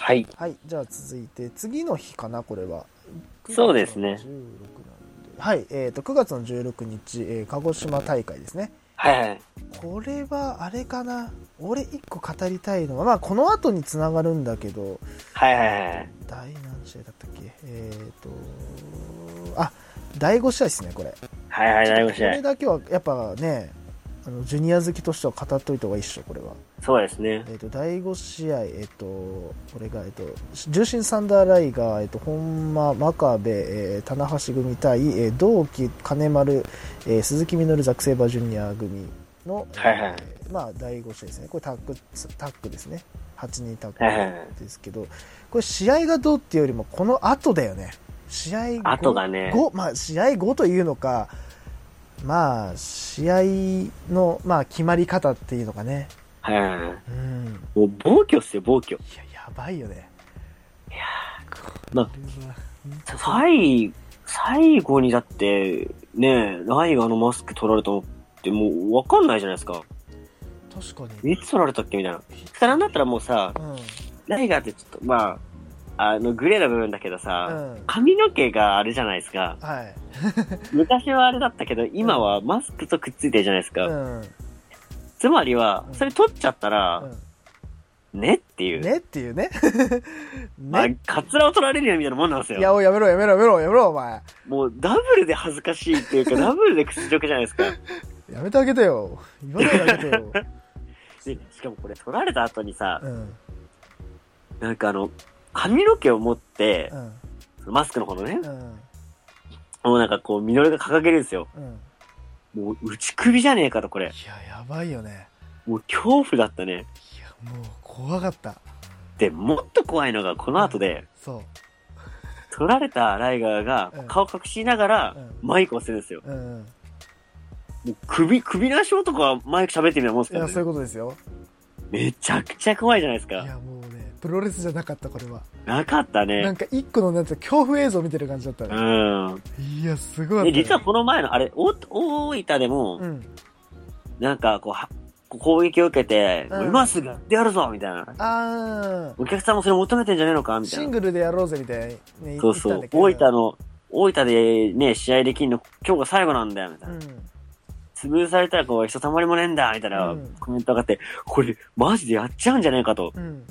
はい。はい、じゃあ続いて、次の日かな、これは。そうですね9月の16なんではい、えっ、と、9月の16日、えー鹿児島大会ですね。はいはい。これは、あれかな。俺一個語りたいのは、まあ、この後につながるんだけど、はいはいはい。第何試合だったっけ？えっ、と、あ、第5試合ですね、これ。はいはい、第5試これ合。だけは、やっぱね、あの、ジュニア好きとしては語っといた方がいいっしょ、これは。そうですね。えっ、と、第5試合、えっ、と、これが、えっ、と、重心サンダーライガー、えっ、と、本間、真壁、えー、棚橋組対、えー、同期、金丸、えー、鈴木みのる、ザクセイバージュニア組の、はいはいえーまあ、第5試合ですね。これタッグ、タッグですね。8人タッはいはいはいグですけど、これ試合がどうっていうよりも、この後だよね。試合後後がね後まあ、試合後というのか、まあ、試合の、まあ、決まり方っていうのかね。はい。うん。もう暴挙っすよ、暴挙。いや、やばいよね。いやこまれはー最、最後にだって、ねライガーのマスク取られたのってもうわかんないじゃないですか。確かに。いつ取られたっけみたいな。そなんだったらもうさ、うん。ライガーってちょっと、まあ、あの、グレーな部分だけどさ、うん髪の毛があれじゃないですか。はい。昔はあれだったけど、今はマスクとくっついてるじゃないですか。うん。つまりはう、んそれ取っちゃったら、うねっていう。ん。ねっていうね。まあね。、カツラを取られるよみたいなもんなんですいや、よ。おいやめろやめろやめろやめろ、お前。もうダブルで恥ずかしいっていうか、ダブルで屈辱じゃないですか。やめてあげてよ。言わないであげてよ。で、しかもこれ取られた後にさう、ん。なんかあの、髪の毛を持ってう、ん。マスクの方のねう、ん。もうなんかこう、ミノルが掲げるんですよ。うん。もう、内首じゃねえかと、これ。いや、やばいよね。もう恐怖だったね。いや、もう、怖かった。で、もっと怖いのが、この後で、そ取られたライガーがうん顔隠しながらうんマイクをするんですよ。う。うん。もう首、首なし男はマイク喋ってみたいなもんですいや、そうい。うことですよ。めちゃくちゃ怖いじゃないですか。いや、もうね、プロレスじゃなかった、これは。なかったなねん。か一個のなんて恐怖映像見てる感じだったうね。ん。いや、すごい、で、実はこの前の、あれ、お大分でも、うん。なんかこうは、攻撃を受けて、うん今すぐやってやるぞみたいな。あお客さんもそれ求めてんじゃねえのかー、みたいな。シングルでやろうぜみたいにね、そうそう。大分の、大分でね、試合できんの今日が最後なんだよ、みたいな。うん。潰されたらこう、ひとたまりもねえんだ、みたいなうんコメントがあって、これ、マジでやっちゃうんじゃねえかと。うん。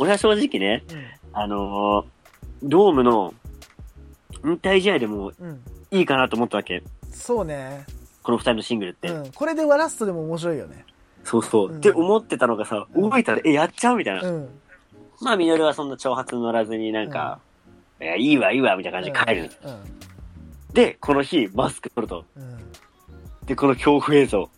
俺は正直ね、うん。あのードームの引退試合でもうん。いいかなと思ったわけ。そうね。この二人のシングルって。うん。これではラストでも面白いよね。そうそう。うんって思ってたのがさ、うん動いたら、え、やっちゃうみたいな。うん。まあ、ミノルはそんな挑発乗らずになんか、いや、いいわ、いいわ、みたいな感じで帰る。うん。で、この日、マスク取ると。うん。で、この恐怖映像。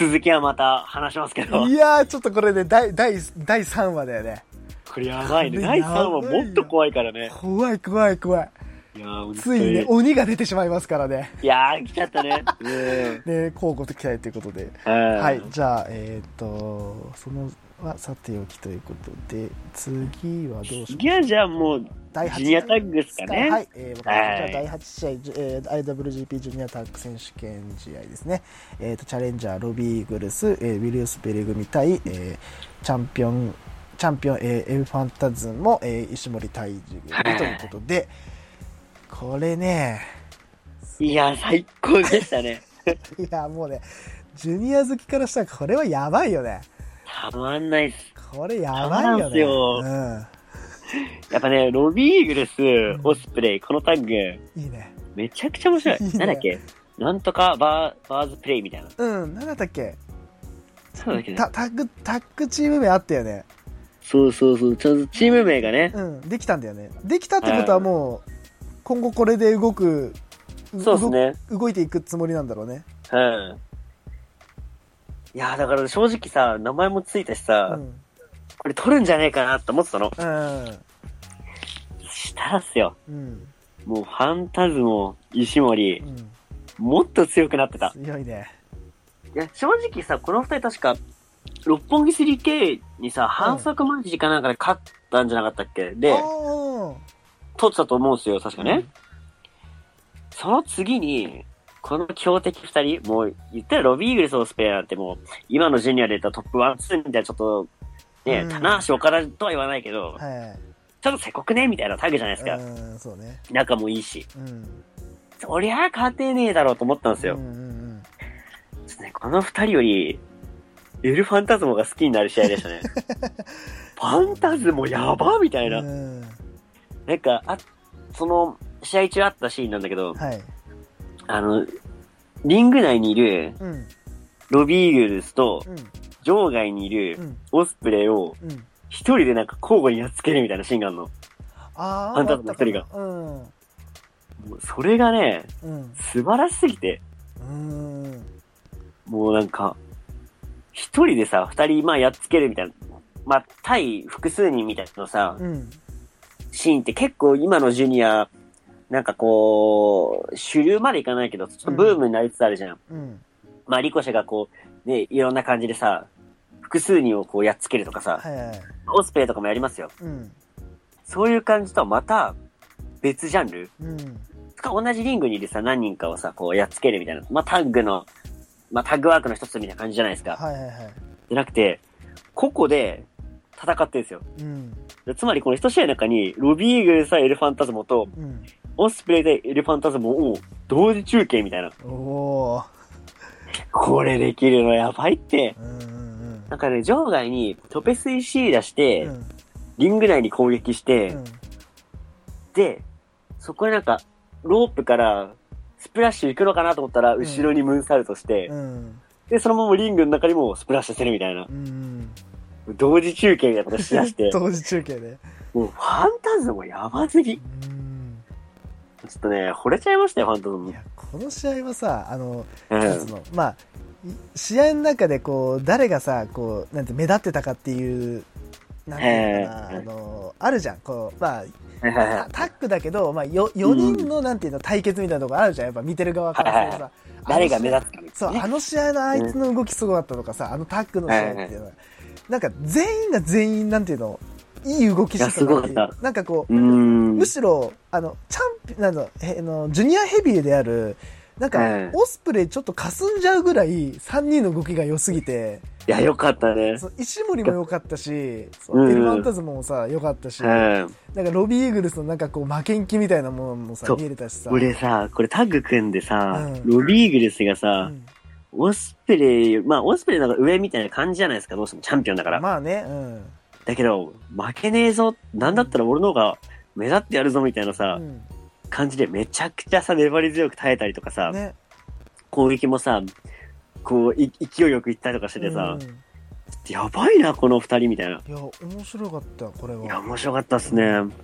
うん。続きはまた話しますけど。いやー、ちょっとこれで第、第、第3話だよね。これやばいね。第3話もっと怖いからね。怖い怖い怖い。いやついにね、鬼が出てしまいますからね。いやー、来ちゃったね。うん。で、交互期待ということで。ははい、じゃあ、えっ、と、そのはさておきということで、次はどうしましょう次はじゃあもう、第8ジュニアタッグですかね。はい、えー、はいじゃあ第8試合、えー、IWGP ジュニアタッグ選手権試合ですね。えっ、と、チャレンジャー、ロビーグルス、えー、ウィリウス・ペレ組対、えー、チャンピオン、チャンピオン、えー、エルファンタズムも、えー、石森泰治組ということで、これね、いやー、最高でしたね。いや、もうね、ジュニア好きからしたらこれはやばいよね。たまんないっす。これやばいよね。すようん。やっぱね、ロビーイーグルス、オスプレイ、このタッグ、いいね。めちゃくちゃ面白い。いいねなんだっけ？なんとかバー、バーズプレイみたいな。うん、なんだったっけ？そうだっけねタタッグ、タッグチーム名あったよね。そうそうそう。ちょっとチーム名がね。うん、できたんだよね。できたってことはもう、今後これで動く、そうですね。動動いていくつもりなんだろうね。うん。いやーだから正直さ、名前もついたしうさ、ん。これ取るんじゃねえかなって思ってたの。うん。したらっすよ。うん。もうファンタズモ、石森う、ん。もっと強くなってた。強いね。いや、正直さ、この二人確か、六本木 3K にさ、反則マジかなんかで勝ったんじゃなかったっけ？で、おー取ってたと思うんですよ、確かね。その次に、この強敵二人、もう言ったらロビーイーグルスオスペアなんてもう、今のジュニアで言ったらトップ1、2みたいなちょっと、ね、うん棚橋岡田とは言わないけど、はいはい。ちょっとせこくねみたいなタグじゃないですか。うん、そうね。仲もいいし。うん。そりゃ勝てねえだろうと思ったんですよ。うんうんちょっとね、この二人より、エルファンタズモが好きになる試合でしたね。ファンタズモやばみたいな。うん。うん。なんか、あ、その、試合中あったシーンなんだけど、はい。あの、リング内にいるうん。ロビーグルスとうん。場外にいるうん。オスプレイをうん。一人でなんか交互にやっつけるみたいなシーンがあるの。ああ、ファンタズモ一人がうん。もうそれがね、うん。素晴らしすぎて、うん。もうなんか、一人でさ、二人まあやっつけるみたいな。まあ、対複数人みたいなのさ、うん。シーンって結構今のジュニア、なんかこう、主流までいかないけど、ちょっとブームになりつつあるじゃん。うん。まあ、リコシェがこう、ね、いろんな感じでさ、複数人をこうやっつけるとかさ、はいはい。オスプレイとかもやりますよ。うん。そういう感じとはまた別ジャンルうん。か同じリングにいるさ、何人かをさ、こうやっつけるみたいな。まあ、タッグの、まあ、タッグワークの一つみたいな感じじゃないですか。はいはいはい。じゃなくて、個々で戦ってるんですよ。うん。でつまりこの一試合の中に、ロビーイーグルスエルファンタズモと、うん。オスプレイでエルファンタズモを同時中継みたいな。お。これできるのやばいって。うんうんなんかね、場外にトペスイシーダして、うん。リング内に攻撃して、うん。で、そこでなんか、ロープからスプラッシュ行くのかなと思ったら、ん後ろにムーンサルトして、うん。で、そのままリングの中にもスプラッシュするみたいなう。ん。同時中継みたいなことしだして、同時中継で。もうファンタズモやばすぎ。ちうん。ょっとね、惚れちゃいましたよ、ファンタズモい。や、この試合はさ、あの、うんの、まあ、い試合の中でこう、誰がさ、こう、なんて目立ってたかっていう、なんていうのかな、ええあの、あるじゃん。こう、まあ、タタッグだけど、まあ、よ、4人の、なんていうの、対決みたいなとこあるじゃん。やっぱ見てる側からさ。誰が目つ立つかみたそう、あの試合のあいつの動きすごかったとかさ、あのタッグの試合っていうのは、なんか全員が全員、なんていうの、いい動きしてたななんかこう。むしろ、あの、チャンピ、なんだ、えあの、ジュニアヘビーである、なんか、ええオスプレイちょっと霞んじゃうぐらい、3人の動きが良すぎて、いや、よかったね。石森も良かったし、エルファンタズムもさ、良かったし、うん。なんかロビーイーグルスのなんかこう、負けん気みたいなものもさ見れたしさ。俺さ、これタッグ組んでさ、うんロビーグルスがうさ、んオスプレイ、まあ、オスプレイなんか上みたいな感じじゃないですか、どうしてもチャンピオンだから。まあね、うん。だけど、負けねえぞ、なんだったら俺の方が目立ってやるぞみたいなさ、うん感じでめちゃくちゃさ、粘り強く耐えたりとかさ、ね。攻撃もさ、こう、い勢いよくいったりとかしててさうん、やばいな、この二人みたいな。いや、面白かった、これいや、は。面白かったっすね。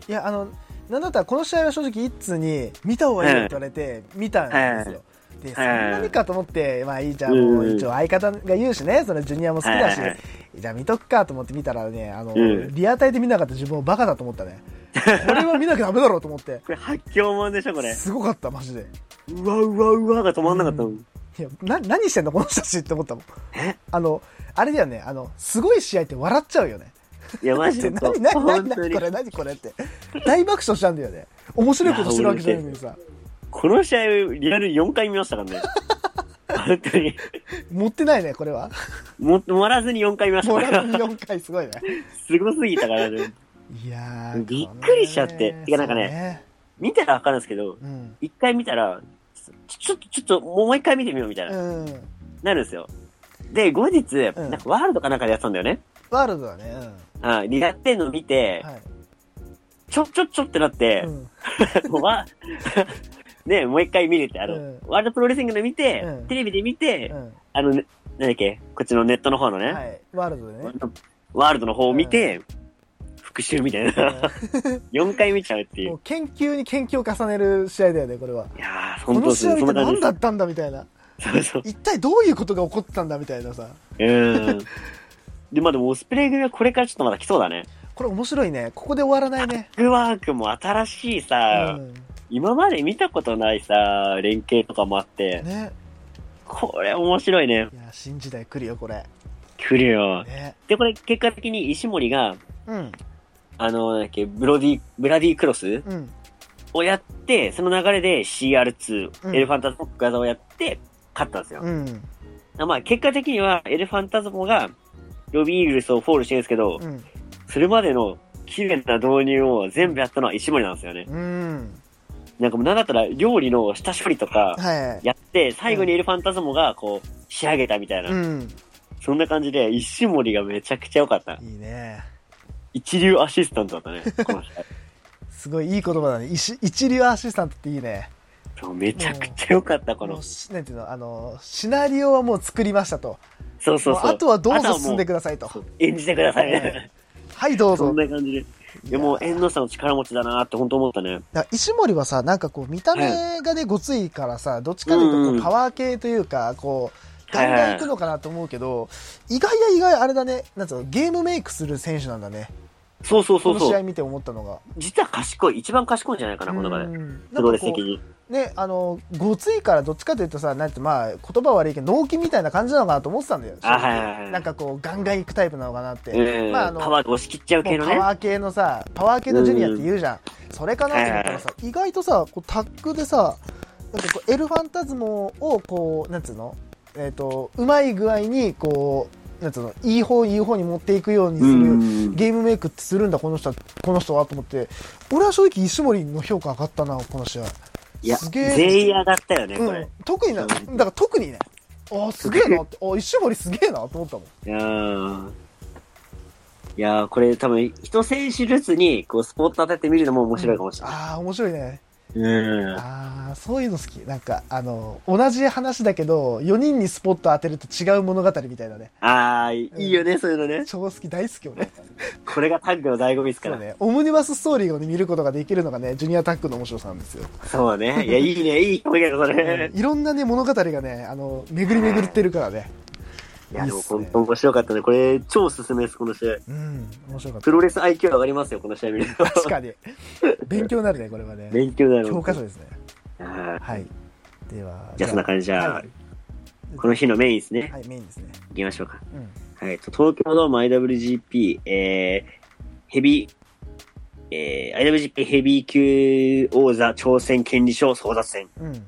いや、あの、なんだったらこの試合は正直一通に見た方がいいよって言われて、見たんですよ。で、そんなにかと思って、まあいいじゃん、もう一応相方が言うしね、そのジュニアも好きだしじゃあ見とくかと思って見たらね、あの、うんリアタイで見なかった自分をバカだと思ったね。これは見なきゃダメだろうと思って。これ発狂もんでしょ、これ。すごかった、マジで。うわうわうわが止まんなかったもん。いや、な、何してんのこの人たちって思ったもん。え？あの、あれだよね、あの、すごい試合って笑っちゃうよね。いや、マジで で。何何何これ何これって。大爆笑したんだよね。面白いことしてるわけじゃないのにさ。この試合、リアル4回見ましたからね。本当に。持ってないね、これは。も、終わらずに4回見ましたもうから。4回すごいね。すごすぎたからね。いやー。びっくりしちゃっててかなんかねね見たらわかるんですけど、うん。1回見たら、ちょっと、ちょっと、もう一回見てみようみたいな、うん。なるんですよ。で、後日、うんなんかワールドかなんかでやってたんだよね。ワールドだね。あでやってんの見てうん。、はい。ちょ、ちょ、ちょってなってう、ん。も うわ、ね、もう一回見れて、あの、うんワールドプロレスリングで見て、うんテレビで見て、うん。あの、ねなんだっけ、こっちのネットの方のね、はい。ワールドでね。ワールドの方を見て、復習みたいな。4回見ちゃうっていう。もう研究に研究を重ねる試合だよね、これは。いやー、こ本当ですね。の試合って何だったんだみたいな。す。そうそう。一体どういうことが起こったんだみたいなさ。うん。で、まあでも、オスプレイ組はこれからちょっとまだ来そうだね。これ面白いね。ここで終わらないね。フックワークも新しいうさ、ん。今まで見たことないさ、連携とかもあって、ね。これ面白いね。いや、新時代来るよ、これ。来るよ。ね。で、これ結果的に石森が、うん。あの、なんだっけ、ブロディ、ブラディクロスうん。をやって、その流れで CR2、うんエルファンタズモ技をやって、勝ったんですよ。うん。まあ、結果的には、エルファンタズモが、ロビーイーグルスをフォールしてるんですけど、うん。それまでの綺麗な導入を全部やったのは石森なんですよね。うん。なんかもうなんだったら料理の下処理とか。やって、最後にエルファンタズモがこう仕上げたみたいな。うん。そんな感じで、石森がめちゃくちゃ良かった。いいね。一流アシスタントだったね、この試合。すごいいい言葉だね。一一流アシスタントっていいね。そうめちゃくちゃ良かった、このなんていうの、あの、シナリオはもう作りましたと。そうそうそう。もうあとはどうぞ進んでくくださいと。演じてくださいねね。はい、どうぞそん。な感じで。でも、縁の差の力持ちだなって本当思ったね。石森はさ、なんかこう、見た目がね、ごついからさ、どっちかというとこう、パワー系というか、こう、ガンガンいくのかなと思うけど、意外や意外あれだね、なんつうの、ゲームメイクする選手なんだね。そうそうそうそう。この試合見て思ったのが。実は賢い。一番賢いんじゃないかな、この中で。うんプロレス的に。うね、あの、ごついからどっちかというとさ、なんてまあ、言葉悪いけど、脳筋みたいな感じなのかなと思ってたんだよ。あはいはいはいなんかこう、ガンガンいくタイプなのかなって。うん。まあ、あの、パワーで押し切っちゃう系のね。パワー系のさ、パワー系のジュニアって言うじゃん。それかなと思ったらさ、意外とさ、こうタッグでさ、なんかこうエルファンタズモをこう、なんつうの？えっ、と、うまい具合に、こう、なんつうの？いい方いい方に持っていくようにすうる、ん。ゲームメイクってするんだ、この人は、この人はと思って、俺は正直石森の評価上がったな、この試合。いや、すげえ全員上がったよね、これうん。。特にな、だから特にね、ああ、すげえなって、あ石森すげえなと思ったもん。いやーいやーこれ多分、一選手ずつに、こう、スポット当ててみるのも面白いかもしれない。ああ、面白いね。うん。ああ、そういうの好き。なんか、あの、同じ話だけど、4人にスポット当てると違う物語みたいなね。あー、いいよね、そういうのね。超好き、大好きよね。これがタッグの醍醐味ですから。そうね。オムニバスストーリーを、ね、見ることができるのがね、ジュニアタックの面白さなんですよ。そうね。いや、いいね、いい表現だ、それ。いろんなね、物語がね、あの、巡り巡ってるからね。いや、でも本当面白かったね。これ、超おすすめです、この試合。うん、面白かっプロレス IQ 上がりますよ、この試合見ると。た。確かに。勉強になるね、これはね。勉強になる。教科書ですね。はいはい。では、じゃあ、そんな感じじゃあ、はいこの日のメインですね。はい、メインですね。行きましょうか。うん。はい、と東京ドーム IWGP、えー、ヘビー、えー、IWGP ヘビー級王座挑戦権利賞争奪戦。うん。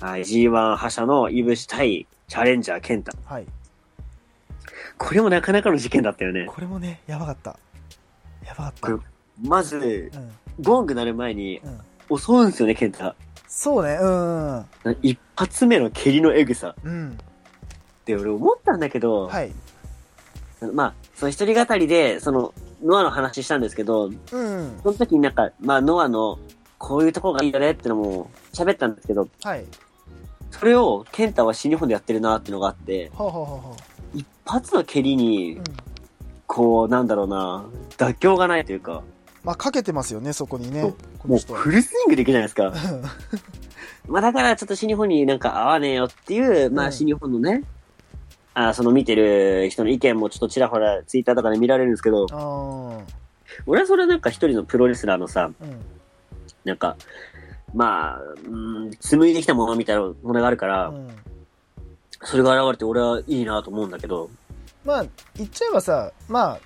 はい、G1 覇者のイブシ対チャレンジャーケンタ。はい。これもなかなかの事件だったよね。これもね、やばかった。やばかった。これまず、うん。ゴング鳴る前にうん。襲うんですよね、ケンタ。そうね、うん。一発目の蹴りのエグさ。うん。で、俺思ったんだけど、はい。まあ、その一人語りで、その、ノアの話したんですけど、うん。その時になんか、まあ、ノアの、こういうところがいいよねってのも喋ったんですけど、はい。それを、ケンタは新日本でやってるなっていうのがあって、はあ、はあはあはあ、一発の蹴りにうん、こう、なんだろうな、妥協がないというか、まあ、かけてますよね、そこにね。もうフルスイングできないですか。まあだからちょっと新日本になんか合わねえよっていう、まうんあ新日本のね、あその見てる人の意見もちょっとちらほらツイッターとかで見られるんですけど、ああ。俺はそれはなんか一人のプロレスラーのさ、うん。なんか、まあ、うん、紡いできたものみたいなものがあるから、うん。それが現れて俺はいいなと思うんだけど、まあ、言っちゃえばさ、まあ、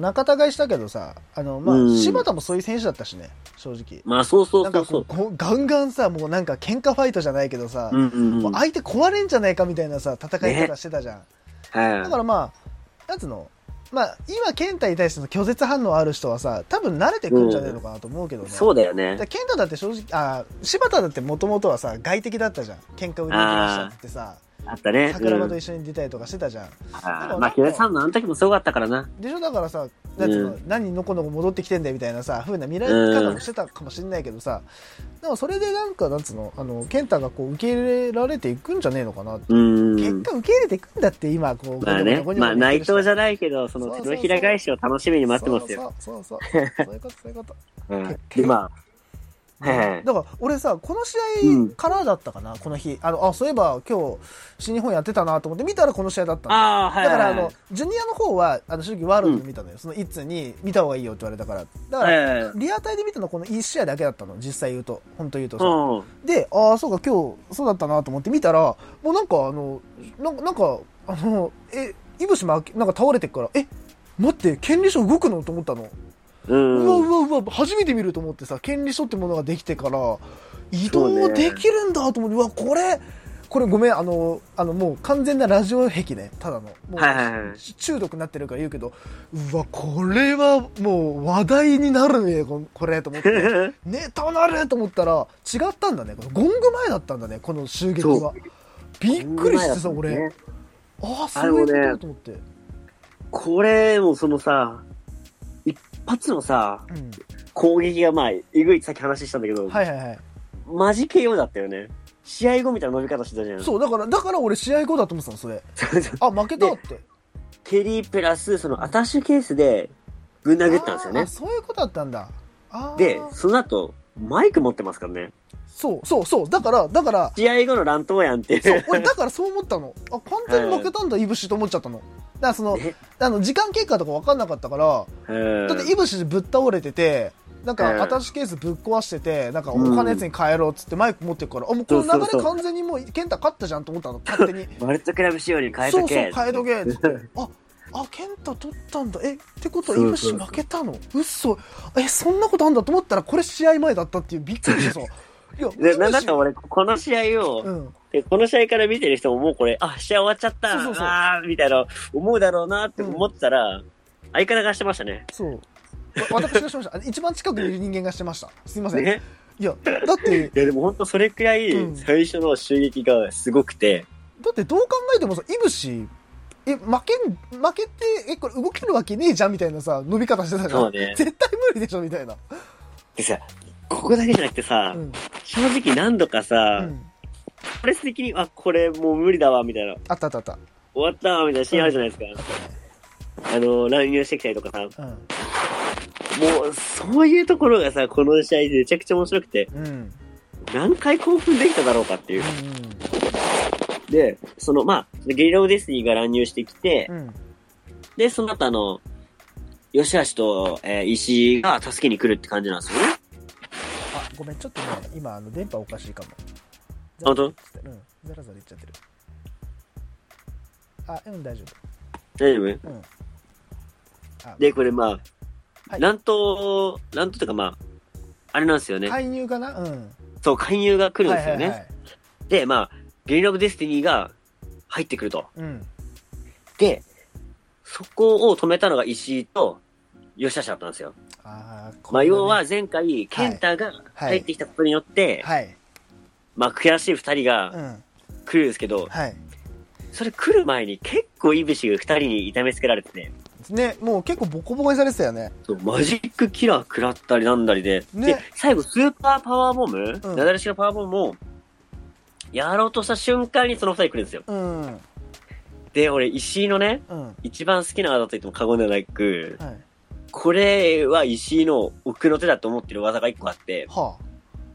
仲違いしたけどさ、あの、まあ、うん柴田もそういう選手だったしね、正直。まあそうそなうんそうそう。かこうこう、ガンガンさ、もうなんか喧嘩ファイトじゃないけどさ、うんうんうん。相手壊れんじゃないかみたいなさ、戦い方してたじゃん。はいだからまあ、なんつうの、まあ、今、健太に対しての拒絶反応ある人はさ、多分慣れてくんじゃねえのかなと思うけどね。そうだよねだ。健太だって正直、あ、柴田だってもともとはさ、外敵だったじゃん。喧嘩売りにしたってさ、あったね。桜庭とうん一緒に出たりとかしてたじゃん。あーまあ、木田さんのあの時もすごかったからな。でしょ？だからさ、なんつうの、う何のこのこ戻ってきてんだよみたいなさ、風な見られ方もしてたかもしれないけどさ、でもそれでなんか、なんつうの、あの、健太がこう受け入れられていくんじゃねえのかな。結果受け入れていくんだって今、こう、まあね、まあ内藤じゃないけど、その手のひら返しを楽しみに待ってますよ。そうそうそう。そうそういうこと、そういうこと。うんで、まあ、だから俺さこの試うん。合からだったかな、この日。あのあそういえば今日新日本やってたなと思って見たらこの試合だったの。だからあのジュニアの方はあの正直ワールドで見たのよ、その一通に見た方がいいよって言われたから。だから、リアタイで見たのはこの1試合だけだったの実際言うと。本当言うとさ、う。ん。でああそうか今日そうだったなと思って見たらもうなんかあのなんかなんかあのえいぶしまなんか倒れてっからえ待って権利書動くのと思ったのう。うんわうわうわ初めて見ると思ってさ権利書ってものができてから移動できるんだと思ってうわこれこれごめん、あの、あの、もう完全なラジオ壁ね、ただの。もう中毒になってるから言うけど、うわ、これはもう話題になるね、ここれ、と思って。ネタなると思ったら、違ったんだね。このゴング前だったんだね、この襲撃は。びっくりしてさ、俺。ねああ、そういうことと思って。これもそのさ、一発のさ、うん。攻撃がまあ、えぐいってさっき話したんだけど、はいはいはい。マジ KO だったよね。試合後みたいな伸び方してたじゃん。そう、だから、だから俺試合後だと思ってたの、それ。あ、負けたって。ケリープラス、そのアタッシュケースでぶん殴ったんですよね。そういうことだったんだ。で、その後、マイク持ってますからね。そう、そう、そう。だから、だから、試合後の乱闘やんっていう。そう、俺だからそう思ったの。あ、完全に負けたんだ、いぶしと思っちゃったの。だからその、ねあの、時間経過とか分かんなかったから、うんだっていぶしぶっ倒れてて、なんうんか、アタッシュケースぶっ壊してて、なんか、お金やつに帰ろうっつってマイク持ってくから、あ、もうこの流れそうそうそう完全にもう、ケンタ勝ったじゃんと思ったの、勝手に。マルトクラブ仕様に変えそうそう、とけ。変えとけっつって。あ、あ、ケンタ取ったんだ。え、ってことは、いぶしそうそうそう負けたの？うっそ。え、そんなことあんだと思ったら、これ試合前だったっていうびっくりしてさ。いや、で、なイブシなんか俺、この試合を、うん。でこの試合から見てる人ももうこれ、あ、試合終わっちゃった、そうそうあーみたいな、思うだろうなって思ってたら、相方がしてましたね。そう。わ私がしました。あ一番近くにいる人間がしてました。すいません。ね？いや、だって、いや、でも本当それくらいうん、最初の襲撃がすごくて、だってどう考えてもさ、イブシ、え、負けん、負けて、え、これ動けるわけねえじゃんみたいなさ、伸び方してたじゃん。そうね絶対無理でしょみたいな。でさ、ここだけじゃなくてさ、うん。正直何度かさ、うん。プレス的に、あ、これもう無理だわ、みたいな、あったあったあった。終わったわ、みたいなシーンあるじゃないですか。あったね。あの、乱入してきたりとかさ、うん。もう、そういうところがさ、この試合でめちゃくちゃ面白くて、うん。うん。何回興奮できただろうかっていう。で、その、まあ、ゲリラオデスティが乱入してきて、うん。うん。で、その後あの、吉橋と、えー石井が助けに来るって感じなんですよね。あ、ごめん、ちょっとね、今、あの、電波おかしいかも。本当？うん。ザラザラいっちゃってる。あ、うん、大丈大丈夫？夫。うん。あで、これまあ、はい乱闘、乱闘とかまあ、あれなんですよね。介入かな？うん。そう、介入が来るんですよね。はいはいはい。で、まあ、ゲリラオブデスティニーが入ってくると。うん。で、そこを止めたのが石井と吉橋だったんですよ。あーまあ、要、こは前回、ケンタが入ってきたことによって、れねはい。まあ、悔しい二人うがん。来るんですけど、はい。それ来る前に結構いぶしが二人に痛めつけられてて、ね、もう結構ボコボコにされてたよね。そうマジックキラー食らったりなんだりで、ねで、最後スーパーパワーボム、うんなだれ式のパワーボムも、やろうとした瞬間にその二人来るんですよ。うん。うん。で、俺、石井のね、は一番好きな技と言っても過言ではなく、い。これは石井の奥の手だと思ってる技が一個あって、は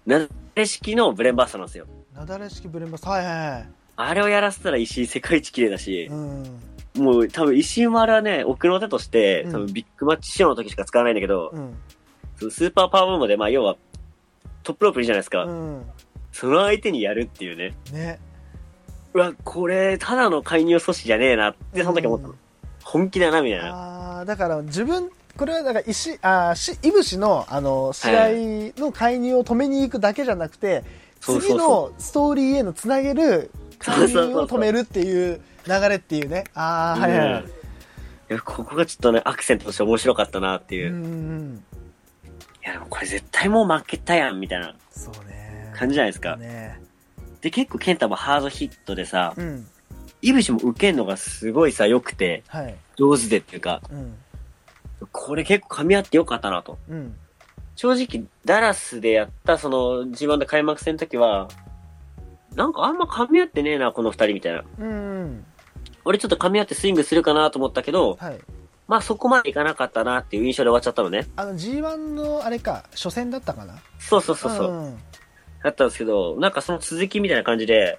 なだれ式のブレンバースターなんですよ。あ。なだれ式ブレンバス。はいはいはい。あれをやらせたら石井世界一綺麗だし、うん。もう多分石井もあれはね、奥の手として、うん多分ビッグマッチ仕様の時しか使わないんだけど、うん。そのスーパーパワーボムで、まあ要は、トップロープいるじゃないですか。うん。その相手にやるっていうね。ね。うわ、これ、ただの介入阻止じゃねえなって、その時思ったの。うん本気だな、みたいな。ああ、だから自分、これはだから石、あーし、いぶしの、あの、試合の介入を止めに行くだけじゃなくて、そうそうそう次のストーリーへのつなげる介入を止めるっていう流れっていうね。ああ、はいはいはいうん。いや、ここがちょっとね、アクセントとして面白かったなっていうう。いんうん。や、でもこれ絶対もう負けたやん、みたいなそうね。感じじゃないですか。ね。で、結構ケンタもハードヒットでさ、うん。イブシも受けんのがすごいさ、良くて、はい。上手でっていうか、うん。これ結構噛み合ってよかったなと。うん。正直、ダラスでやったその G1 で開幕戦の時は、なんかあんま噛み合ってねえな、この二人みたいな。うんうん。俺ちょっと噛み合ってスイングするかなと思ったけど、はい。まあそこまでいかなかったなっていう印象で終わっちゃったのね。あの G1 のあれか、初戦だったかな？そうそうそうそう。んだったんですけど、なんかその続きみたいな感じで、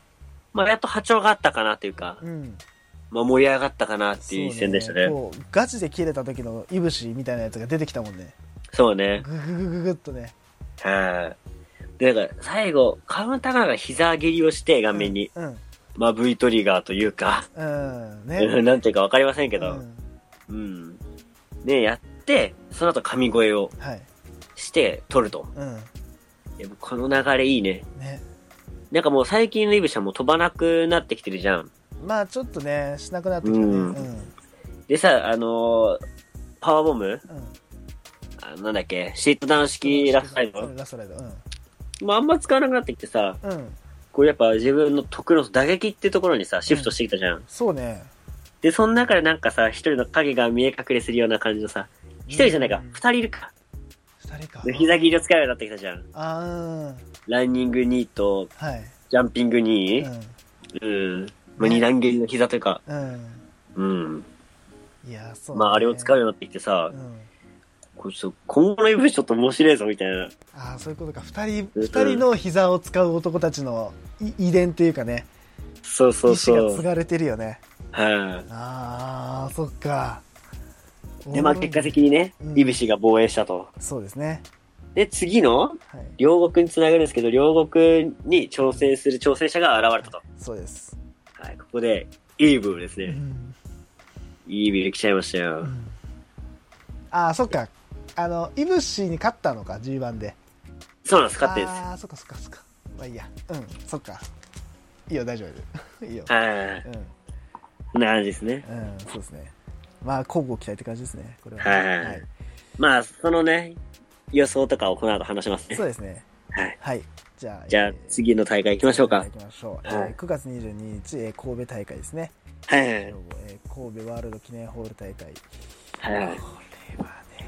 まあやっと波長があったかなっていうか、うん。まあ盛り上がったかなっていう一戦でしたね。そうこうガチで切れた時のいぶしみたいなやつが出てきたもんね。そうね。グググググっとね。はい。で、なんか最後、カウンターが膝蹴りをして顔面に、うん。まあ V トリガーというか、うん。うんね。なんていうかわかりませんけど、うんうん。で、やって、その後神声をはい。して取ると。うん。この流れいいね。ね。なんかもう最近のイブシはもう飛ばなくなってきてるじゃん。まあちょっとね、しなくなってきたね。ううんん。でさ、あのーパワーボム？うん。あなんだっけ？シートダウン式ラストライド？うんラストライド。もうあんま使わなくなってきてさ、うん。うん。こうやっぱ自分の得の打撃ってところにさ、シフトしてきたじゃん。そうね。で、その中でなんかさ、一人の影が見え隠れするような感じのさ、一人じゃないかうん、二人いるか。二人か。で膝切りを使うようになってきたじゃん。あーランニング2と、はい。ジャンピングう2。ん。うん。まあ、二段蹴りの膝というか、うん。うん。いや、そう、ね。まあ、あれを使うようになってきてさう、ん。これちょっと今後のイブちょっと面白いぞ、みたいな。ああ、そういうことか。二人、うん二人の膝を使う男たちのい遺伝っていうかね、そうそう意そう。志が継がれてるよね。はああ、そっか。い。で、まあ、結果的にねう、んイブシが防衛したと。そうですね。で、次の、はい。両国につながるんですけど、両国に挑戦する挑戦者が現れたと。そうです。はい、ここで、イーブルですね。うん。イーブル来ちゃいましたよ。うんああ、そっか。あの、イブシに勝ったのか、G1 で。そうなんです、勝ってるんでああ、そっかそっかそっか。まあいいや。うん、そっか。いいよ、大丈夫。いいよす。。はい。うんな感じですね。うん、そうですね。まあ、交互期待って感じですね。これは、はいまあ、そのね、予想とかをこの後話しますねそう。ですね。はい。はい。じゃあ、じゃあ、次の大会行きましょうか。行きましょう。はいえー9月22日、えー神戸大会ですね。はい。えー神戸ワールド記念ホール大会。はい。これはね、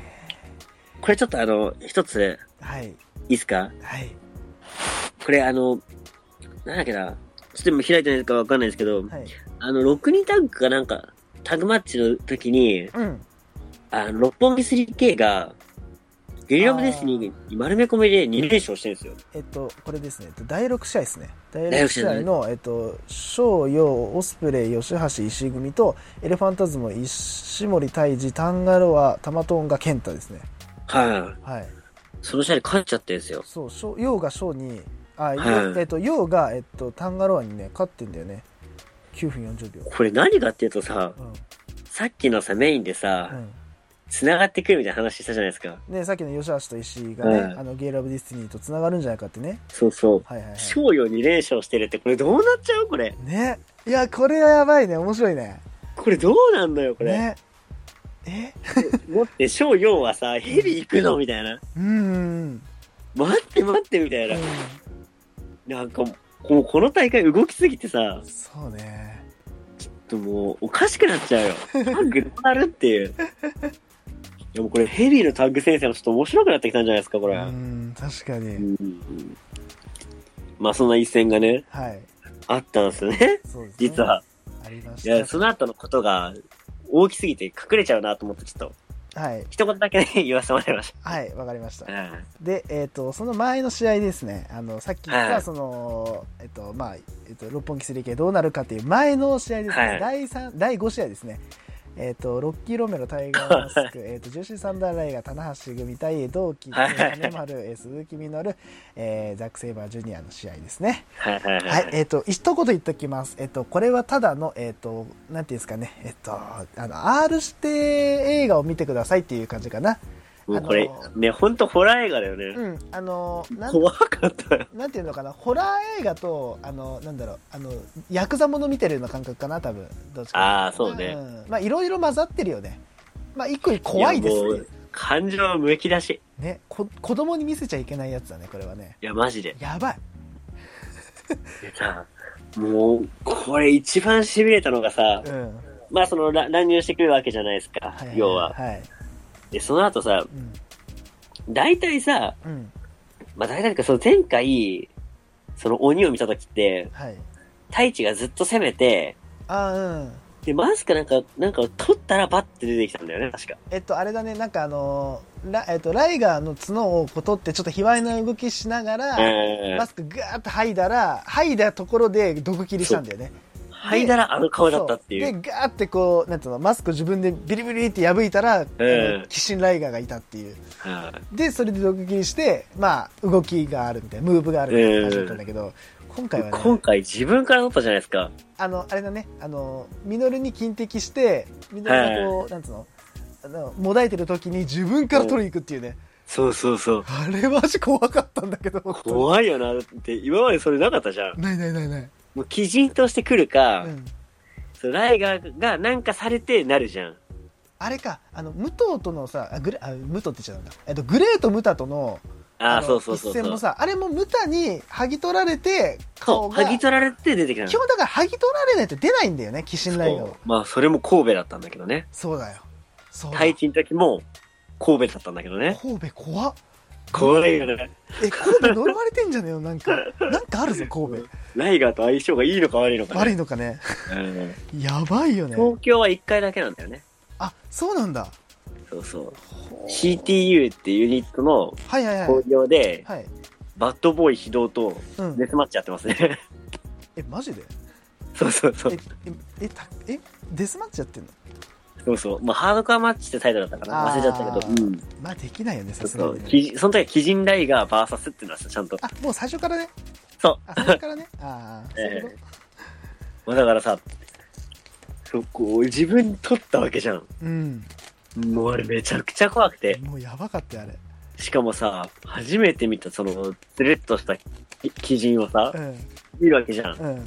これちょっとあの、一つ、はい。いいですか？はい。これあの、なんだっけな。ちょっと今開いてないかわかんないですけど、はい。あの、6人タッグかなんか、タッグマッチの時に、うん。あの、六本木 3K が、ゲリラブデスに丸め込みで2連勝してるんですよ。えっと、これですね。えっと第6試合ですね。第6第六試合の、えっと、翔陽、オスプレイ、吉橋、石組と、エレファンタズム、石森泰治、タンガロア、タマトンガ、ケンタですね。はい。はい。その試合で勝っちゃってるんですよ。そう、翔陽が翔に、あ、はいえっと、陽が、えっと、タンガロアにね、勝ってんだよね。9分40秒。これ何かっていうとさ、うん。さっきのさ、メインでさ、うん。繋がってくるみたいな話したじゃないですか。で、さっきの吉橋と石井がね、はいあの、ゲイラブディスティニーと繋がるんじゃないかってね。そうそう。はいはいはい。賞与2連勝してるって、これどうなっちゃうこれ？ね。いや、これはやばいね。面白いね。これどうなんのよ、これ？ね。え？もって、賞与はさ、ヘビ行くのみたいな。うーん。待って待って、みたいな。うなんか、もうこの大会動きすぎてさん。、そうね。ちょっともうおかしくなっちゃうよ。タッグどうなるっていう。でもこれヘビーのタッグ先生もちょっと面白くなってきたんじゃないですか、こうれ。ん、確かうに。んまあそんな一戦がね、はい。あったんですよね。そうですね。実は。ありました。いや、その後のことが大きすぎて隠れちゃうなと思って、ちょっと、はい。一言だけね、言わせてもらいましはい、わかりましたた。。うんで、えっ、と、その前の試合ですね、あの、さっき言った、はいその、えっ、と、まあ、えっ、と、六本木 3K どうなるかっていう前の試合ですね、はい第三第5試合ですね。えっ、と、ロッキー・ロメロ、タイガー・マスク、えっと、ジューシー・サンダー・ライガー、棚橋組対同期、はい金丸、えー鈴木みのる、えーザック・セイバー・ジュニアの試合ですね。はいえっ、と、一言言っときます。えっ、と、これはただの、えっ、と、なんていうんですかね、えっ、と、あの、R 指定映画を見てくださいっていう感じかな。もうこれね、ほんとホラー映画だよね。うん、あの、なん怖かったよ。なんていうのかな、ホラー映画と、あの、なんだろう、あの、ヤクザもの見てるような感覚かな、多分。どっちかあーそうねんまあ、いろいろ混ざってるよね。まあ、一個怖いですね。感情むき出し。ね、こ、子供に見せちゃいけないやつだね、これはね。いや、マジで。やばい。でさ、もう、これ一番痺れたのがさう、ん。まあその乱乱入してくるわけじゃないですか、はいはい要は。はい。で、その後さ、うん。大体さ、うん。まあ大体か、その前回、その鬼を見た時って、はい。太一がずっと攻めて、あーうん。で、マスクなんか、なんか取ったらバッて出てきたんだよね、確か。えっと、あれだね、なんかあのーラ、えっと、ライガーの角をこう取って、ちょっと卑猥な動きしながら、うんマ。スクガーッと剥いだら、剥いだところで毒切りしたんだよね。はいだらあの顔だったってい。そうで、ガーってこう、なんつうの、マスク自分でビリビリって破いたら、あの鬼神ライガーがいたっていう。はいで、それで毒切りして、まあ、動きがあるみたいな、ムーブがあるみたいな感じだったんだけど、今回はね、今回自分から取ったじゃないですか。あの、あれだね、あの、ミノルに金敵して、ミノルがこう、なんつうの、あの、もだえてる時に自分から取りに行くっていうね。そうそうそう。あれマジ怖かったんだけど。怖いよな。だって、今までそれなかったじゃん。ないないないない。もう、鬼人として来るか、うん。そうライガーがなんかされてなるじゃん。あれか、あの、武藤とのさ、あ、グレ、あ、武藤って言っちゃうんだ。えっと、グレーとムタとの、ああ、のそうそうそう。一戦もさ、あれもムタに剥ぎ取られて、そう、顔が、剥ぎ取られて出てきたの基本だから剥ぎ取られないと出ないんだよね、鬼神ライガー。まあ、それも神戸だったんだけどね。そうだよ。そうだ。太一の時も神戸だったんだけどね。神戸怖っ。怖いよね。え、神戸呪われてんじゃねえよ、なんか。なんかあるぞ、神戸。ライガーと相性がいいのか悪いのか、ね。悪いのかね。うんやばいよね。東京は1回だけなんだよね。あ、そうなんだ。そうそう。CTU っていうユニットのはいはいはい興。行で、はい。バッドボーイ非道とうん。デスマッチやってますね。え、マジで？そうそうそうえ。、え、え、たえ、デスマッチやってんの？そうそう。まあ、ハードコアマッチってタイトルだったかな。忘れちゃったけど。うん。まあできないよね。さすがにその時は鬼人ライガー VS っていうのはちゃんと。あ、もう最初からね。そう。あ、最初からね。ああ、そういうこまあ、だからさ、そこ、自分に取ったわけじゃん。とうん。もうあれめちゃくちゃ怖くて。もうやばかったよ、あれ。しかもさ、初めて見たその、つるっとした鬼人をさう、ん。見るわけじゃん。うん。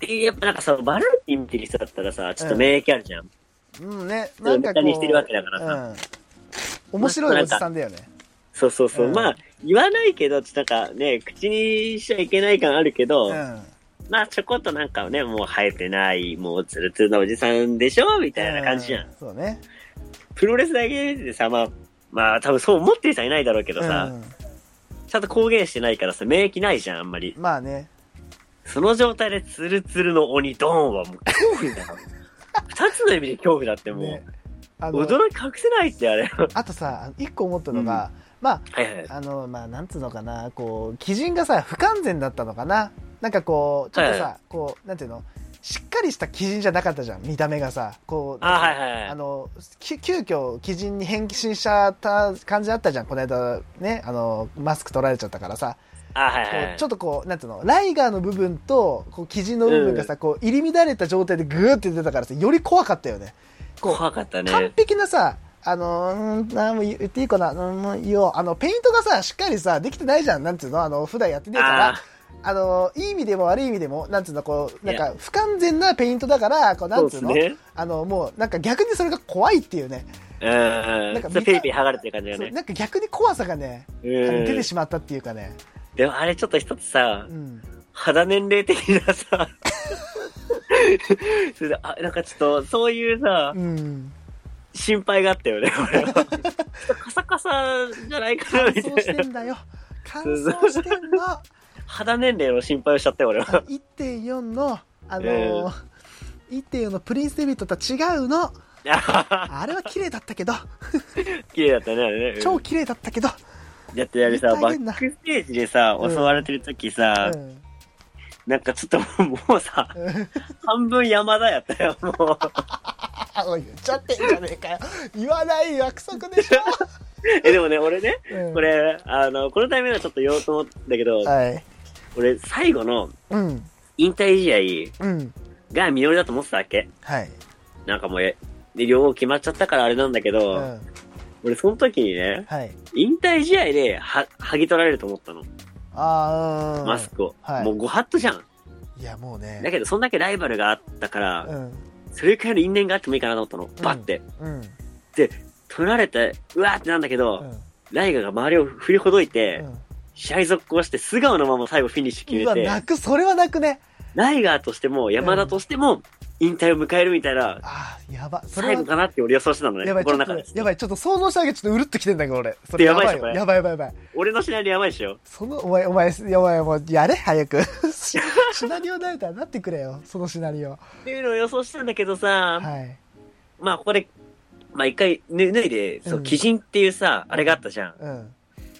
で、やっぱなんかさ、バラエティ見てる人だったらさ、ちょっと免疫あるじゃん。うんね、そなんかこう。うネタにしてるわけだからさ。うん。面白いおじさんだよね。そうそうそう。うんまあ、言わないけど、ちょっとなんかね、口にしちゃいけない感あるけど、うん。まあ、ちょこっとなんかね、もう生えてない、もうツルツルなおじさんでしょみたいな感じじゃん。うそうね。プロレスだけでさ、まあ、まあ、多分そう思ってる人はいないだろうけどさ、うんちゃんと公言してないからさ、免疫ないじゃん、あんまり。まあね。その状態でツルツルの鬼ドーンはもう恐怖だよ。二つの意味で恐怖だってもう、ねあの、驚き隠せないってあれ。はあとさ、あの一個思ったのが、まいはい。あ、あの、まあ、なんつうのかな、こう、基準がさ、不完全だったのかな。なんかこう、ちょっとさ、はいこう、なんていうの、しっかりした基準じゃなかったじゃん、見た目がさ。こう、あ、はいはいはい。あの、き急遽基準に変身しちゃった感じあったじゃん、この間ね、あの、マスク取られちゃったからさ。あ、はいはいちょっとこう、なんていうの、ライガーの部分と、こう、生地の部分がさ、こう、入り乱れた状態でグーって出たからさ、より怖かったよね。怖かった完ね。璧なさ、あのー、うんあもう言っていいかな、うん、もういいよ。あの、ペイントがさ、しっかりさ、できてないじゃん。なんていうの？あの、普段やってねえからあ。あの、いい意味でも悪い意味でも、なんつうの、こう、なんか、不完全なペイントだから、こう、なんつうの、ね。あの、もう、なんか逆にそれが怖いっていうね。うんうん。なんかペリペリ剥がれてる感じがね。なんか逆に怖さがね。出てしまったっていうかね。でもあれちょっと一つさう、ん。肌年齢的なさ、それで、あ、なんかちょっと、そういうさう、ん。心配があったよね、俺は。カサカサじゃないかな、みた乾燥していな。んだよ。乾燥してんの。あ 肌年齢の心配をしちゃったよ、俺は。1.4の、あのー、1.4のプリンスデビットとは違うの。あれは綺麗だったけど、綺麗だったね、あれね。超綺麗だったけど。だってあれさ、バックステージでさ、うん襲われてる時さう、ん。なんかちょっともうさ、半分山田やったよ、もう。あ、おい、言っちゃってんじゃねえかよ。言わない約束でしょ。え、でもね、俺ね、うんこれ、あの、このタイミングではちょっと言おうと思ったんだけど、はい。俺、最後のうん。引退試うん。合が実りだと思ってたわけ？はい。なんかもうえ、で、両方決まっちゃったからあれなんだけうど、ん。俺その時にね、はい。引退試合では、剥ぎ取られると思ったの。あーうん。マスクを。はいもうご法度じゃん。いや、もうね。だけど、そんだけライバルがあったから、うん。それくらいの因縁があってもいいかなと思ったの。バッて。うん。取られて、うわーってなんだけど、うん。ライガーが周りを振りほどいて、うん試合続行して素顔のまま最後フィニッシュ決うわ、めて、泣く、それは泣くね。ライガーとしても山田としても引退を迎えるみたいな、あーやば。それは最後、かなって俺予想してたのね、やばい、心の中で。、やばい、ちょっと想像しただけちょっとうるっときてんだけど、俺。それやばいよ。やばいやばいやばい。俺のシナリオやばいでしょ？その、お前、お前、やばい、もう、やれ、早く。シ シナリオダイターなってくれよ、そのシナリオ。っていうのを予想してたんだけどさ、はい。まあここで、まあ一回脱いで、そうう、ん鬼人っていうさ、あれがあったじゃん。うん。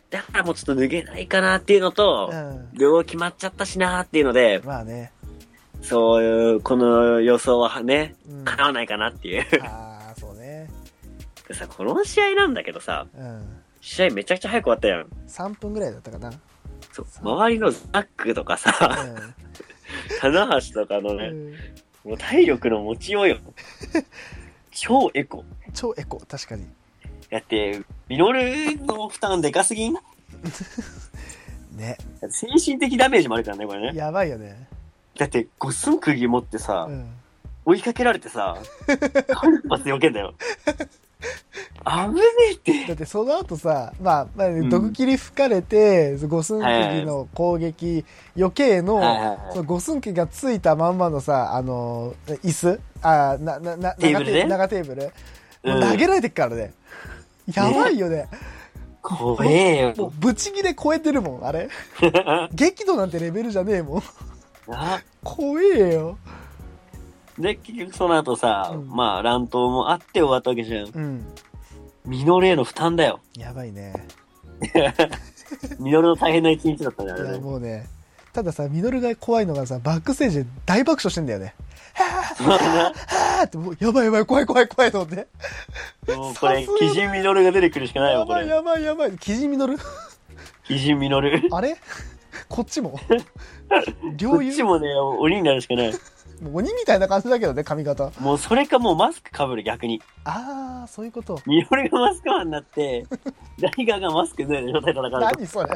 だからもうちょっと脱げないかなっていうのとう、ん。両方決まっちゃったしなーっていうので、まあね。そういう、この予想はね、うん。叶わないかなっていう。ああ、そうね。でさ、この試合なんだけどさ、うん。試合めちゃくちゃ早く終わったやん。3分ぐらいだったかな。そう、周りのザックとかさ、棚橋とかのうん。ね、うんもう体力の持ちようよ。超エコ。超エコ、確かに。だって、ミノルの負担でかすぎん？ね。精神的ダメージもあるからね、これね。やばいよね。だって、五寸釘持ってさ、うん。追いかけられてさ、間一発で避けんだよ。危ねえって。だってその後さ、まあ、まあね、ん毒切り吹かれて、五寸釘の攻撃、余計の、はいはいはいその五寸釘がついたまんまのさ、あの、椅子？あな、な、な、テーブルね長テーブル？うん投げられてっからね。やばいよね。怖えよ。もう、ブチギレ超えてるもん、あれ。激怒なんてレベルじゃねえもん。な怖えよ。で、結局その後さ、うんまあ乱闘もあって終わったわけじゃん。うん。ミノルへの負担だよ。やばいね。ミノルの大変な一日だったね、あれね。もうね。たださ、ミノルが怖いのがさ、バックステージで大爆笑してんだよね。そうだなあーって、もう、やばいやばい、怖い怖い怖いと思って。もうこれさす、がキジミノルが出てくるしかないよ、これ。やばいやばいやばい。キジミノル？キジミノル。あれ？こっちも こ両っち友もね、鬼になるしかない。もう鬼みたいな感じだけどね、髪型。もうそれかもうマスク被る逆に。あー、そういうこと。ミノルがマスクマンになって、ダイガーがマスク脱いだ状態で戦うと。何それ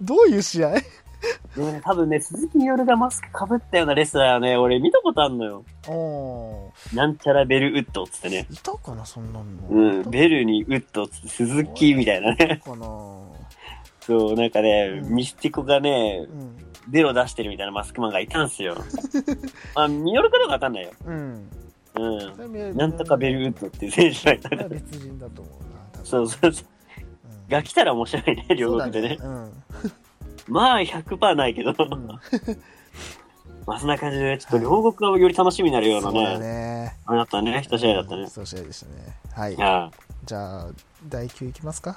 どういう試合？でもね、多分ね、鈴木みのるがマスク被ったようなレスラーね、俺見たことあんのよ。おー。なんちゃらベルウッドっつってね。いたかな、そんなの。うん、いたベルにウッドっつって鈴木みたいなね。かなそう、なんかね、うんミスティコがねう、ん。ベロ出してるみたいなマスクマンがいたんすよ。まあ、ミノルかどうかわかんないよ。うん。うん。なんとかベルウッドっていう選手がいた別人だと思うな。多分そうそうそう。うんが来たら面白いね、両国でね。そうだねまあ、100%ないけど。うん。まあ、そんな感じで、ちょっと両国がより楽しみになるようなそうだね、ね。あれだったね、一試合だったね。そう試合でしたね。はい。ああ、じゃあ、第9いきますか。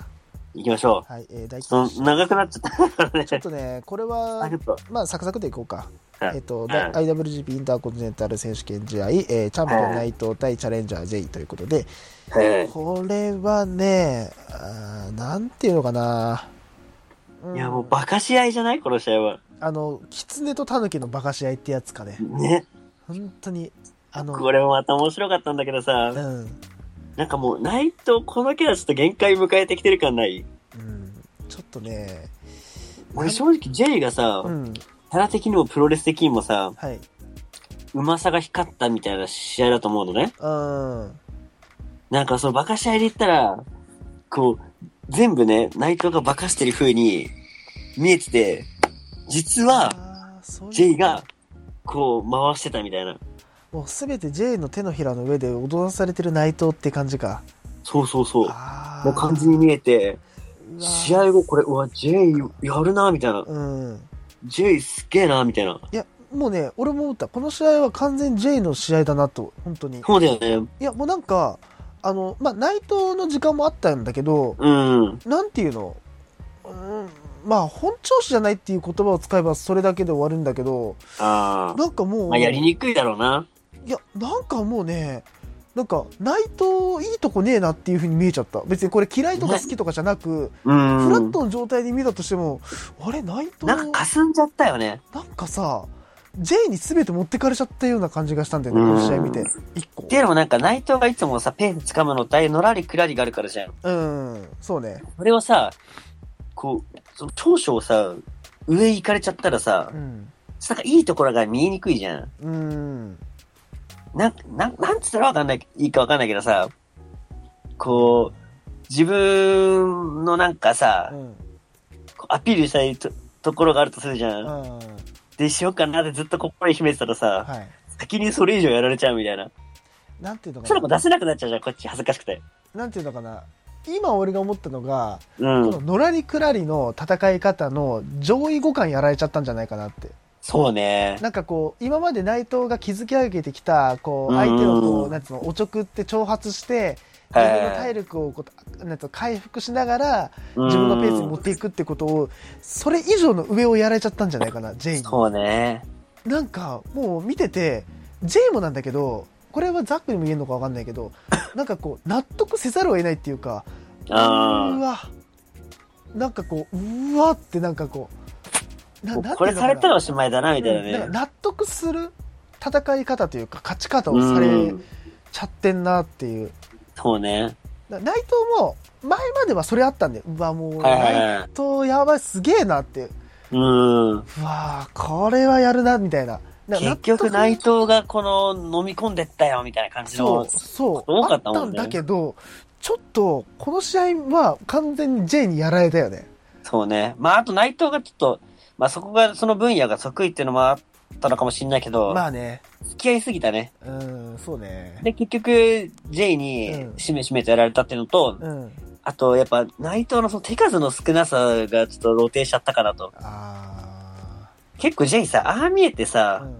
行きましょはい。えー、第う。そ9。の長くなっちゃったね。ちょっとね、これは。まあ、サクサクでいこうか。はいえっと、はいだ IWGP インターコンチネンタル選手権試合、えーチャンピオン内藤対チャレンジャー J ということで、はいこれはね、あーなんていうのかな。うんいや、もうバカ試合じゃない？この試合は。あの、狐と狸のバカ試合ってやつかね。ね。本当に、あの、これもまた面白かったんだけどさ、うん、なんかもう、内藤、このキャラちょっと限界迎えてきてる感ない？うん、ちょっとね、俺正直 J がさ、うん、キャラ的にもプロレス的にもさ、はい、うまさが光ったみたいな試合だと思うのね。うん、なんかそのバカ試合で言ったら、こう、全部ね、内藤がバカしてる風に見えてて、実はあーそういう J が、こう回してたみたいな。もうすべて J の手のひらの上で踊らされてる内藤って感じか。そうそうそう。もう完全に見えて、試合後これ、うわ、J やるな、みたいな。うん。J すっげえな、みたいな。いや、もうね、俺も思った。この試合は完全 J の試合だなと、本当に。そうだよね。いや、もうなんか、あの、まあ、内藤の時間もあったんだけど、うん。なんていうの、うん、まあ、本調子じゃないっていう言葉を使えばそれだけで終わるんだけど、ああ。なんかもう、まあ、やりにくいだろうな。いや、なんかもうね、なんか、内藤いいとこねえなっていう風に見えちゃった。別にこれ嫌いとか好きとかじゃなく、うん。フラットの状態で見たとしても、あれ、内藤、なんか霞んじゃったよね。なんかさ、J に全て持ってかれちゃったような感じがしたんだよね、この試合見て。一個って。いうのもなんか内藤がいつもさ、ペース掴むのってああいうのらりくらりがあるからじゃん。うん、そうね。それをさ、こう、その長所をさ、上行かれちゃったらさう、ん。なんかいいところが見えにくいじゃん。うん。なん、なん、なんつったらわかんない、いいかわかんないけどさ、こう、自分のなんかさう、ん。アピールしたいとところがあるとするじゃん。うん。で、しようかなってずっと心に秘めてたらさ、はい。先にそれ以上やられちゃうみたいな。なんていうのそれもかな。出せなくなっちゃうじゃん、こっち恥ずかしくて。なんていうのかな？今俺が思ったのが、うん。こののらりくらりの戦い方の上位互換やられちゃったんじゃないかなって。そうね。なんかこう、今まで内藤が築き上げてきた、こう、うん相手をこう、なんつうの、おちょくって挑発して、自はい分の体力をこうなんつうの回復しながら、自分のペースに持っていくってことを、それ以上の上をやられちゃったんじゃないかな、J に。そうね。なんか、もう見てて、J もなんだけど、これはザックにも言えるのかわかんないけど、なんかこう、納得せざるを得ないっていうか、うあわ、なんかこう、うわってなんかこう、これされたらおしまいだな、みたいなね。納得する戦い方というか、勝ち方をされうんちゃってんなっていう。そうね。だ内藤も、前まではそれあったんだよ。うわ、もう、内藤やばい、すげえなって。うん。うわーこれはやるな、みたいな。な結局内藤がこの飲み込んでったよみたいな感じのそう、そう。多かったもんねあったんだけど、ちょっと、この試合は完全に J にやられたよね。そうね。まあ、あと内藤がちょっと、まあそこが、その分野が得意っていうのもあったのかもしれないけど、まあね。付き合いすぎたね。うん、そうね。で、結局、J にうんしめしめとやられたっていうのと、うん。あと、やっぱ、内藤のその手数の少なさがちょっと露呈しちゃったかなと。あ結構 J さ、ああ見えてーさ、うん。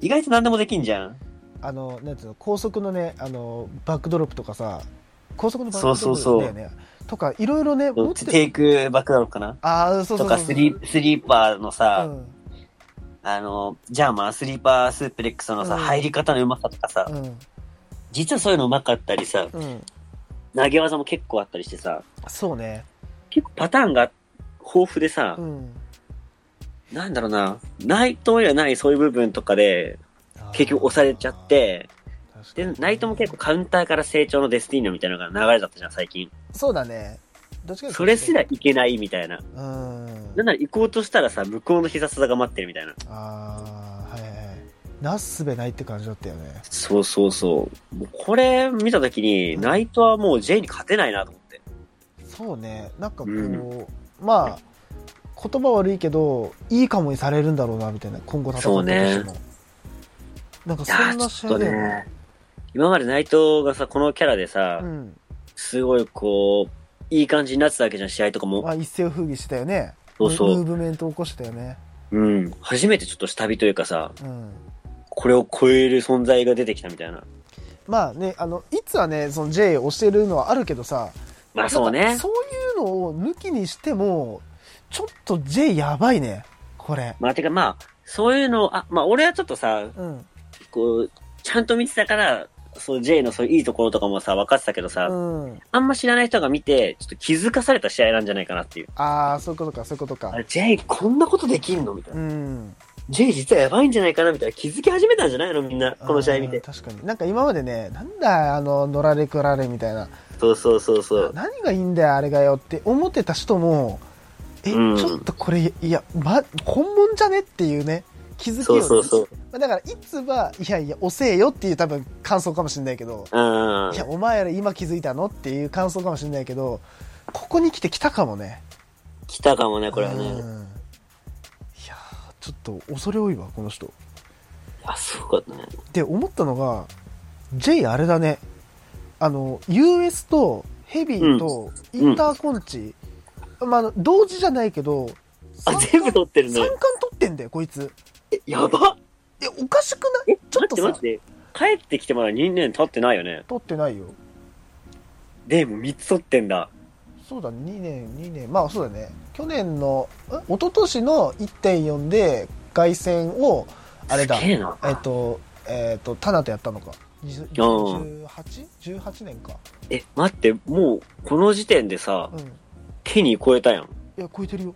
意外と何でもできんじゃん。あの、なんていうの、高速のね、あの、バックドロップとかさ、高速のバックドロップそうそうそうだよね。とか、いろいろね、持ってテイクバックだろうかな？ああ、そうそう。とかスリー、スリーパーのさ、うん。あの、ジャーマン、スリーパースープレックスのさ、うん入り方のうまさとかさ、うん。実はそういうのうまかったりさ、うん。投げ技も結構あったりしてさ、そうね。結構パターンが豊富でさう、ん。なんだろうな、内藤にはないそういう部分とかで、結局押されちゃって、で、内藤も結構カウンターから成長のデスティーノみたいなのが流れだったじゃん、最近。そうだね。どっちかそれすらいけないみたいな。うん。なんなら行こうとしたらさ、向こうの膝が待ってるみたいな。ああ、はいはいはい。なすすべないって感じだったよね。そうそうそう。もうこれ見たときに、内藤はもう J に勝てないなと思って。そうね。なんかこう、うんまあ、言葉悪いけど、いいかもにされるんだろうな、みたいな。今後戦ったとしても。なんかそんな試合だよね。ね、今まで内藤がさ、このキャラでさ、うん。すごいこう、いい感じになってたわけじゃん、試合とかも。まあ、一世を風靡してたよね。そうそうムーブメント起こしたよね。うん。初めてちょっと下火というかさ、うん。これを超える存在が出てきたみたいな。まあね、あの、いつはね、その J を押してるのはあるけどさ、まあそうね。そういうのを抜きにしても、ちょっと J やばいね。これ。まあてかまあ、そういうの、あ、まあ俺はちょっとさ、うん。こう、ちゃんと見てたから、そう J のそういういいところとかもさ、分かってたけどさ、うん。あんま知らない人が見て、ちょっと気づかされた試合なんじゃないかなっていう。ああ、そういうことか、そういうことかあ。れ、J こんなことできんのみたいうな。ん。J 実はやばいんじゃないかなみたいな気づき始めたんじゃないのみんな、この試合見て。確かに。なんか今までね、なんだ、あの、のられくられみたいな。そうそうそうそう。何がいいんだよ、あれがよって思ってた人も、え、うんちょっとこれ、いや、ま、本物じゃねっていうね、気づきをね、そうそう。まあだから、いつは、いやいや、遅えよっていう多分感想かもしれないけど、うんい。や、お前ら今気づいたのっていう感想かもしれないけど、ここに来て来たかもね。来たかもね、これはうんね。いやーちょっと恐れ多いわ、この人。あ、そうかったね。で、思ったのが、J あれだね。あの、US とヘビーとインターコンチ、まああの、同時じゃないけど、あ、三全部取ってるね三。冠取ってんだよ、こいつ。え、やばえ、おかしくない？え、ちょっとさ待って待って。帰ってきてまだ2年経ってないよね。取ってないよ。でも3つ取ってんだ。そうだ、2年、2年。まあそうだね。去年の、え？一昨年の1.4で凱旋を、あれだ、すげえな。えっと、えっと、タナとやったのか。18?18 年か。え、待って、もう、この時点でさ、うん。いケニー超えたやん。や、超えてるよ。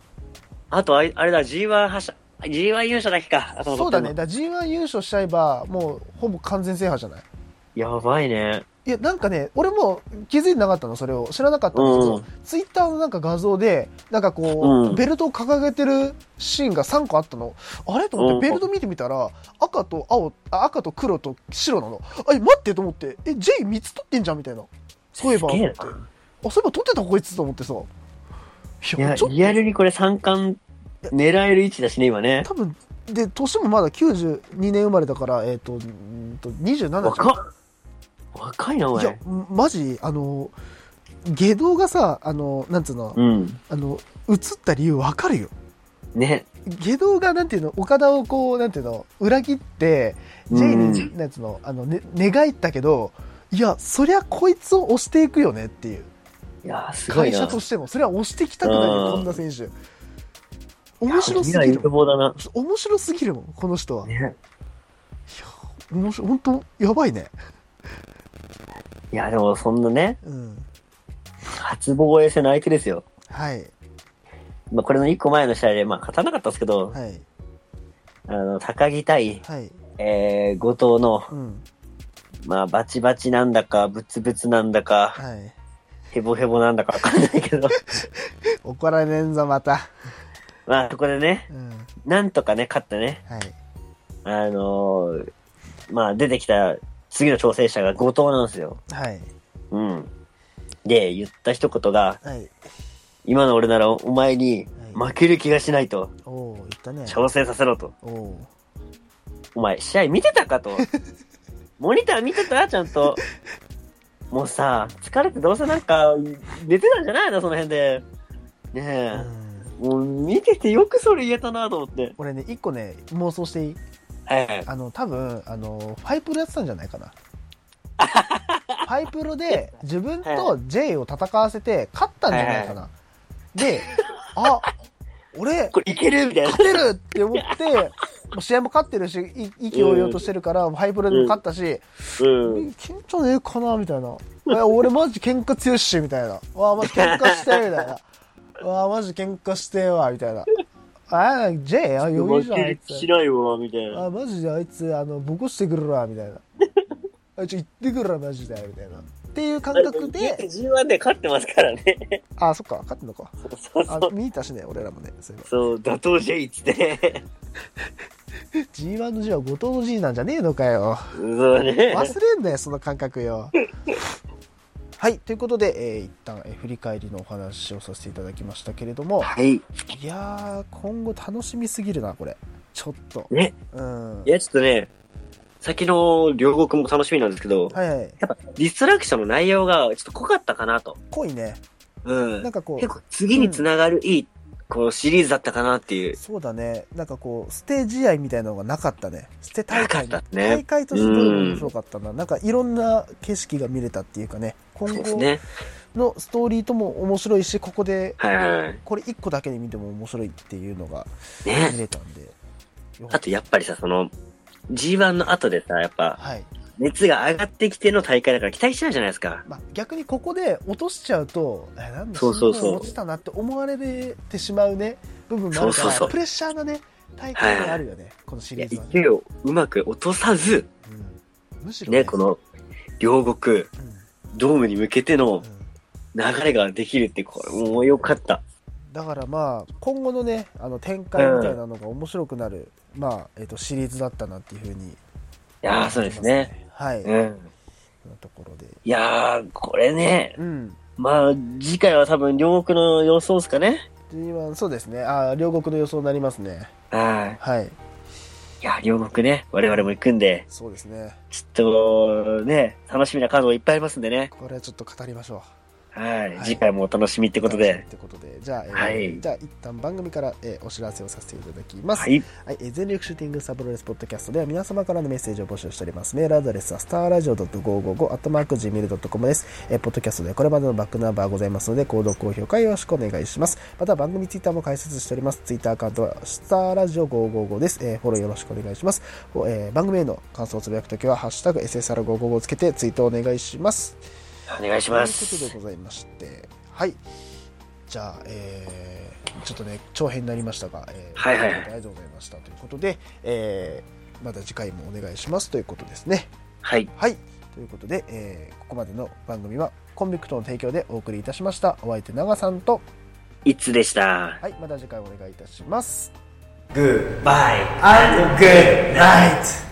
あとあれ、あれだ、G1 覇者、G1 優勝だけか。そうだね。だから G1 優勝しちゃえば、もう、ほぼ完全制覇じゃない？やばいね。いや、なんかね、俺も気づいてなかったの、それを。知らなかったんだけど、うんツイッターのなんか画像で、なんかこう、うんベルトを掲げてるシーンが3個あったの。あれ？と思っうんて、ベルト見てみたら、赤と青、あ赤と黒と白なの。あ、え、待ってと思って、え、J3 つ取ってんじゃんみたいな。そういえば、あ、そういえば取ってたこいつと思ってさ。いいや、ちょっとリアルにこれ三冠狙える位置だしね、今ね。多分、で、年もまだ92年生まれだから、えっ、と、うんと27じゃん若っ。若いな、おいや前。、マジ、あの、下道がさ、あの、なんつうの、うん。あの、映った理由わかるよ。ね。下道が、なんていうの、岡田をこう、なんていうの、裏切って、うん J に、なんつうの、あの、ね、寝返ったけど、いや、そりゃこいつを押していくよねっていう。いやー、すごいな。会社としても、それは押していきたくないよ、うんこんな選手。面白すぎる。面白すぎるもん、この人は。いや、ね。面白い、本当やばいね。いや、でもそんなね、うん。初防衛戦の相手ですよ。はい。まあ、これの一個前の試合で、まあ、勝たなかったんですけど、はい。あの、高木対、はい。えー、後藤の、うん。まあ、バチバチなんだか、ブツブツなんだか、はい。ヘボヘボなんだかわかんないけど。怒られんぞ、また。まあ、そこでね、うん。なんとかね、勝ってね、はい。あのーまあ、出てきた次の挑戦者が後藤なんですよ。はい。うん。で、言った一言が、はい。今の俺ならお前に負ける気がしないと、おお言ったね。挑戦させろと。おおお前、試合見てたかと。モニター見てたちゃんと。もうさ、疲れてどうせなんか、寝てたんじゃないの？その辺で。ねうえ。ん。もう見ててよくそれ言えたなと思って。俺ね、一個ね、妄想していい？はいはい。あの、多分、あの、ファイプロやってたんじゃないかな。ファイプロで自分と J を戦わせて勝ったんじゃないかな。で、あ、俺、これいけるみたいな。勝てるって思って、もう試合も勝ってるし、い意気揚々としてるから、ファイプロでも勝ったし、うん。緊張ねえかなみたいな。え、俺マジ喧嘩強いっし、みたいな。わあ、マジ喧嘩して、みたいな。わあ、マジ喧嘩してわ、みたいな。あ、J? あ、余裕じゃん、あいつし。ないわ、みたいな。あ、マジであいつ、あの、ボコしてくるわ、みたいな。あ、ちょ、行ってくるわ、マジで、みたいな。っていう感覚で、G1 で勝ってますからね。あ、そっか、勝ってんのか。そうそう、。あ見に行ったしね、俺らもね。そうそう、打倒 J っつって。G1 の G は後藤の G なんじゃねえのかよ。そうね。忘れんなよ、その感覚よ。はい、ということで、えー一旦、えー振り返りのお話をさせていただきましたけれども、はい。いやー、今後楽しみすぎるな、これ。ちょっと。ね。うん。いや、ちょっとね、先の両国も楽しみなんですけど、はいはい。やっぱディストラクションの内容がちょっと濃かったかなと。濃いね。うん。なんかこう結構次につながるいい、こうシリーズだったかなっていう。そうだね。なんかこう、捨て試合みたいなのがなかったね。捨て大会ね大会としてどれも面白かったな。なんかいろんな景色が見れたっていうかね。今後そうですね。のストーリーとも面白いし、ここで、はいはいはい。これ一個だけで見ても面白いっていうのが見ね。れたんで。よかあっとやっぱりさ、その、G1 の後でさ、やっぱた、はい。熱が上がってきての大会だから期待しないじゃないですか。まあ、逆にここで落としちゃうと、え、なんだ、そうそうそう新聞落ちたなって思われてしまうね、部分もあるから、プレッシャーがね、大会にあるよね、このシリーズは、ね。勢いをうまく落とさず、うん、むしろね、この、両国、うんドームに向けてのうん流れができるって、これもう良かった。だからまあ、今後のね、あの展開みたいなのが面白くなる、まあ、えっ、と、シリーズだったなっていうふうに、いやー、そうですね。。はい。うん。なところで。いやー、これね、うん。まあ、次回は多分両国の予想ですかね。G1 そうですね。あー両国の予想になりますね。ははい。い。いや、両国ね、我々も行くんで、そうですね。ちょっと、ね、楽しみなカードいっぱいありますんでね。これはちょっと語りましょう。はい。はい次回もお楽しみってことっで。てことで、じゃあ、えーはいじゃあ一旦番組から、えーお知らせをさせていただきます。はい。はい、えー全力シューティングスタープロレスポッドキャストでは皆様からのメッセージを募集しております。メールアドレスはスターラジオ .555-gmail.com です。えーポッドキャストでこれまでのバックナンバーございますので、購読、高評価よろしくお願いします。また番組ツイッターも開設しております。ツイッターアカウントはスターラジオ555です。えーフォローよろしくお願いします。おえー番組への感想をつぶやくときは、ハッシュタグ SSR555 をつけてツイートをお願いします。お願いしというます。ことでございまして、はい。じゃあ、えー、ちょっとね、長編になりましたが、えーはいはいはいありがとうございましたということで、えー、また次回もお願いしますということですね。はい。はい。ということで、えー、ここまでの番組は、コンビクトの提供でお送りいたしました。お相手、長さんと、いつでした？はい、また次回お願いいたします。Goodbye and good night!